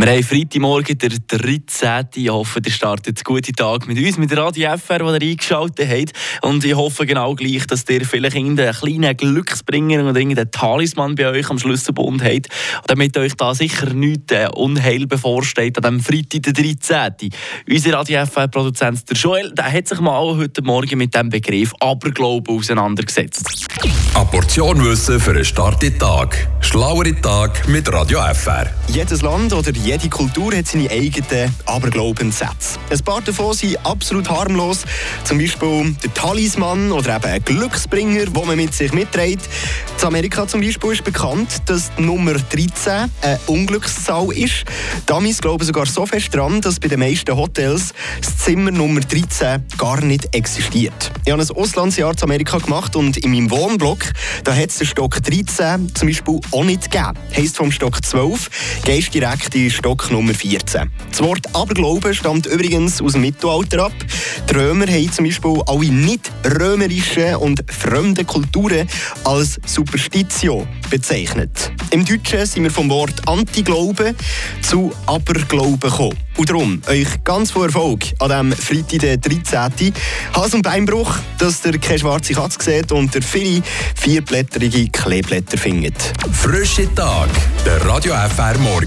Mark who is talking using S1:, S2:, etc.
S1: Wir haben Freitagmorgen, der 13. Ich hoffe, ihr startet einen guten Tag mit uns, mit der Radio FR, die ihr eingeschaltet habt. Und ich hoffe genau gleich, dass ihr vielleicht irgendeinen kleinen Glücksbringer oder irgendeinen Talisman bei euch am Schlüsselbund habt, damit euch da sicher nichts äh, Unheil bevorsteht an diesem Freitag, der 13. Unser Radio FR-Produzent, der Joel, der hat sich mal heute Morgen mit dem Begriff Aberglauben auseinandergesetzt.
S2: Eine Portion Wissen für einen starken Tag. Schlauere Tag mit Radio FR.
S3: Jedes Land oder jede Kultur hat seine eigenen Aberglaubenssätze. Ein paar davon sind absolut harmlos. Zum Beispiel der Talisman oder eben ein Glücksbringer, den man mit sich mitträgt. In Amerika zum Beispiel ist bekannt, dass die Nummer 13 eine Unglückszahl ist. Damis glauben sogar so fest dran, dass bei den meisten Hotels das Zimmer Nummer 13 gar nicht existiert. Ich habe ein Auslandsjahr zu Amerika gemacht und in meinem Wohnblock da hat es den Stock 13 zum Beispiel auch nicht gegeben. Heisst vom Stock 12 gehst direkt in Stock Nummer 14. Das Wort Aberglauben stammt übrigens aus dem Mittelalter ab. Die Römer haben zum Beispiel alle nicht römerischen und fremden Kulturen als Superstitio bezeichnet. Im Deutschen sind wir vom Wort Antiglauben zu Aberglauben gekommen. Und darum euch ganz viel Erfolg an diesem Freitag, den 13. Hals- und Beinbruch, dass ihr keine schwarze Katze seht und ihr viele vierblätterige Kleeblätter findet.
S2: Frische Tag, der Radio FR Morgen.